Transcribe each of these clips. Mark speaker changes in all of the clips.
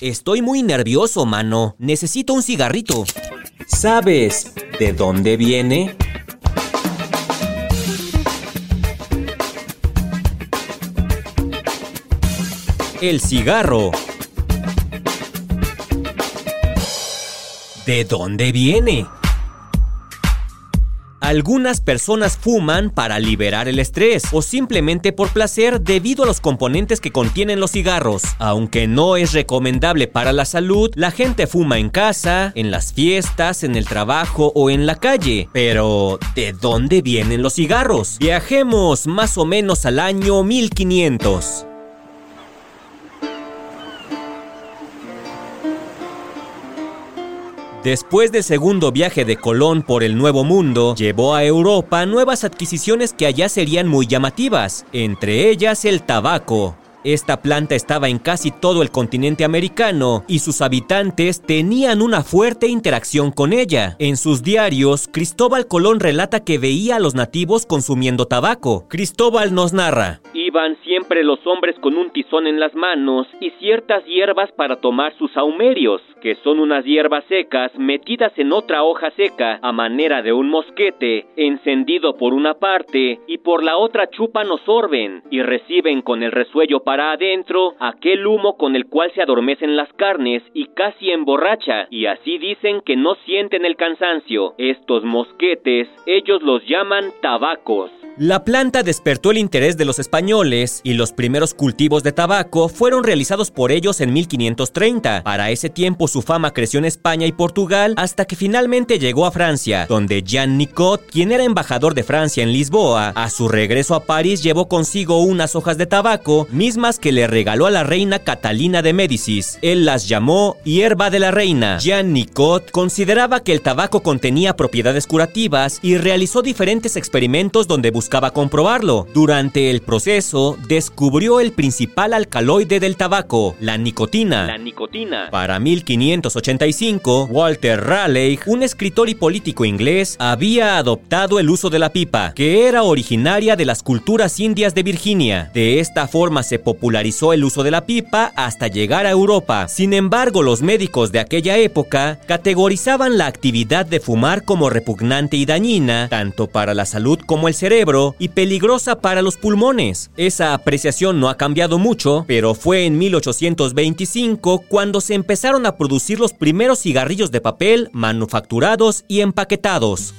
Speaker 1: Estoy muy nervioso, mano. Necesito un cigarrito.
Speaker 2: ¿Sabes de dónde viene?
Speaker 1: El cigarro. ¿De dónde viene? Algunas personas fuman para liberar el estrés o simplemente por placer debido a los componentes que contienen los cigarros. Aunque no es recomendable para la salud, la gente fuma en casa, en las fiestas, en el trabajo o en la calle. Pero, ¿de dónde vienen los cigarros? Viajemos más o menos al año 1500. Después del segundo viaje de Colón por el Nuevo Mundo, llevó a Europa nuevas adquisiciones que allá serían muy llamativas, entre ellas el tabaco. Esta planta estaba en casi todo el continente americano y sus habitantes tenían una fuerte interacción con ella. En sus diarios, Cristóbal Colón relata que veía a los nativos consumiendo tabaco. Cristóbal nos narra.
Speaker 3: Iban siempre los hombres con un tizón en las manos y ciertas hierbas para tomar sus saumerios, que son unas hierbas secas metidas en otra hoja seca a manera de un mosquete, encendido por una parte y por la otra chupan o sorben y reciben con el resuello para adentro aquel humo con el cual se adormecen las carnes y casi emborracha, y así dicen que no sienten el cansancio. Estos mosquetes, ellos los llaman tabacos.
Speaker 1: La planta despertó el interés de los españoles y los primeros cultivos de tabaco fueron realizados por ellos en 1530. Para ese tiempo su fama creció en España y Portugal hasta que finalmente llegó a Francia, donde Jean Nicot, quien era embajador de Francia en Lisboa, a su regreso a París llevó consigo unas hojas de tabaco, mismas que le regaló a la reina Catalina de Médicis. Él las llamó hierba de la reina. Jean Nicot consideraba que el tabaco contenía propiedades curativas y realizó diferentes experimentos donde buscaba buscaba comprobarlo. Durante el proceso, descubrió el principal alcaloide del tabaco, la nicotina.
Speaker 3: La nicotina.
Speaker 1: Para 1585, Walter Raleigh, un escritor y político inglés, había adoptado el uso de la pipa, que era originaria de las culturas indias de Virginia. De esta forma se popularizó el uso de la pipa hasta llegar a Europa. Sin embargo, los médicos de aquella época categorizaban la actividad de fumar como repugnante y dañina, tanto para la salud como el cerebro, y peligrosa para los pulmones. Esa apreciación no ha cambiado mucho, pero fue en 1825 cuando se empezaron a producir los primeros cigarrillos de papel manufacturados y empaquetados.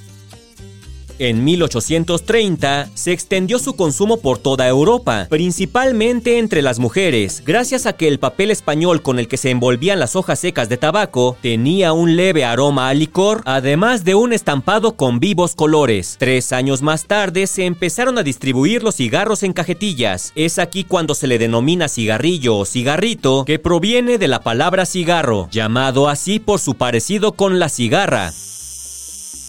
Speaker 1: En 1830 se extendió su consumo por toda Europa, principalmente entre las mujeres, gracias a que el papel español con el que se envolvían las hojas secas de tabaco tenía un leve aroma a licor, además de un estampado con vivos colores. Tres años más tarde se empezaron a distribuir los cigarros en cajetillas. Es aquí cuando se le denomina cigarrillo o cigarrito, que proviene de la palabra cigarro, llamado así por su parecido con la cigarra.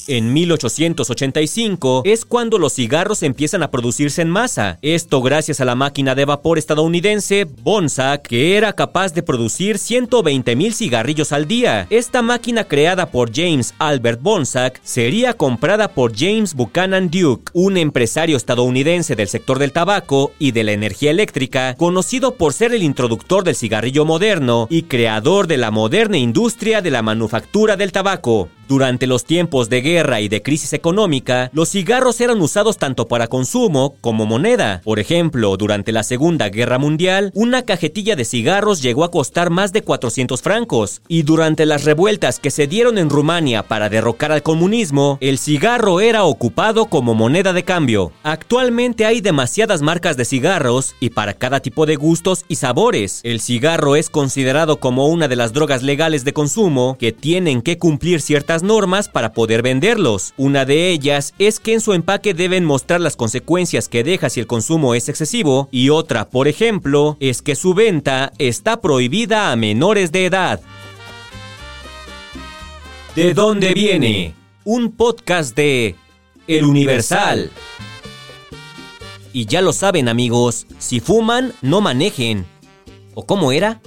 Speaker 1: En 1885 es cuando los cigarros empiezan a producirse en masa. Esto gracias a la máquina de vapor estadounidense Bonsack, que era capaz de producir 120 mil cigarrillos al día. Esta máquina creada por James Albert Bonsack sería comprada por James Buchanan Duke, un empresario estadounidense del sector del tabaco y de la energía eléctrica, conocido por ser el introductor del cigarrillo moderno y creador de la moderna industria de la manufactura del tabaco. Durante los tiempos de guerra y de crisis económica, los cigarros eran usados tanto para consumo como moneda. Por ejemplo, durante la Segunda Guerra Mundial, una cajetilla de cigarros llegó a costar más de 400 francos. Y durante las revueltas que se dieron en Rumania para derrocar al comunismo, el cigarro era ocupado como moneda de cambio. Actualmente hay demasiadas marcas de cigarros y para cada tipo de gustos y sabores. El cigarro es considerado como una de las drogas legales de consumo que tienen que cumplir ciertas normas para poder venderlos. Una de ellas es que en su empaque deben mostrar las consecuencias que deja si el consumo es excesivo y otra, por ejemplo, es que su venta está prohibida a menores de edad. ¿De dónde viene? Un podcast de El Universal. Y ya lo saben amigos, si fuman, no manejen. ¿O cómo era?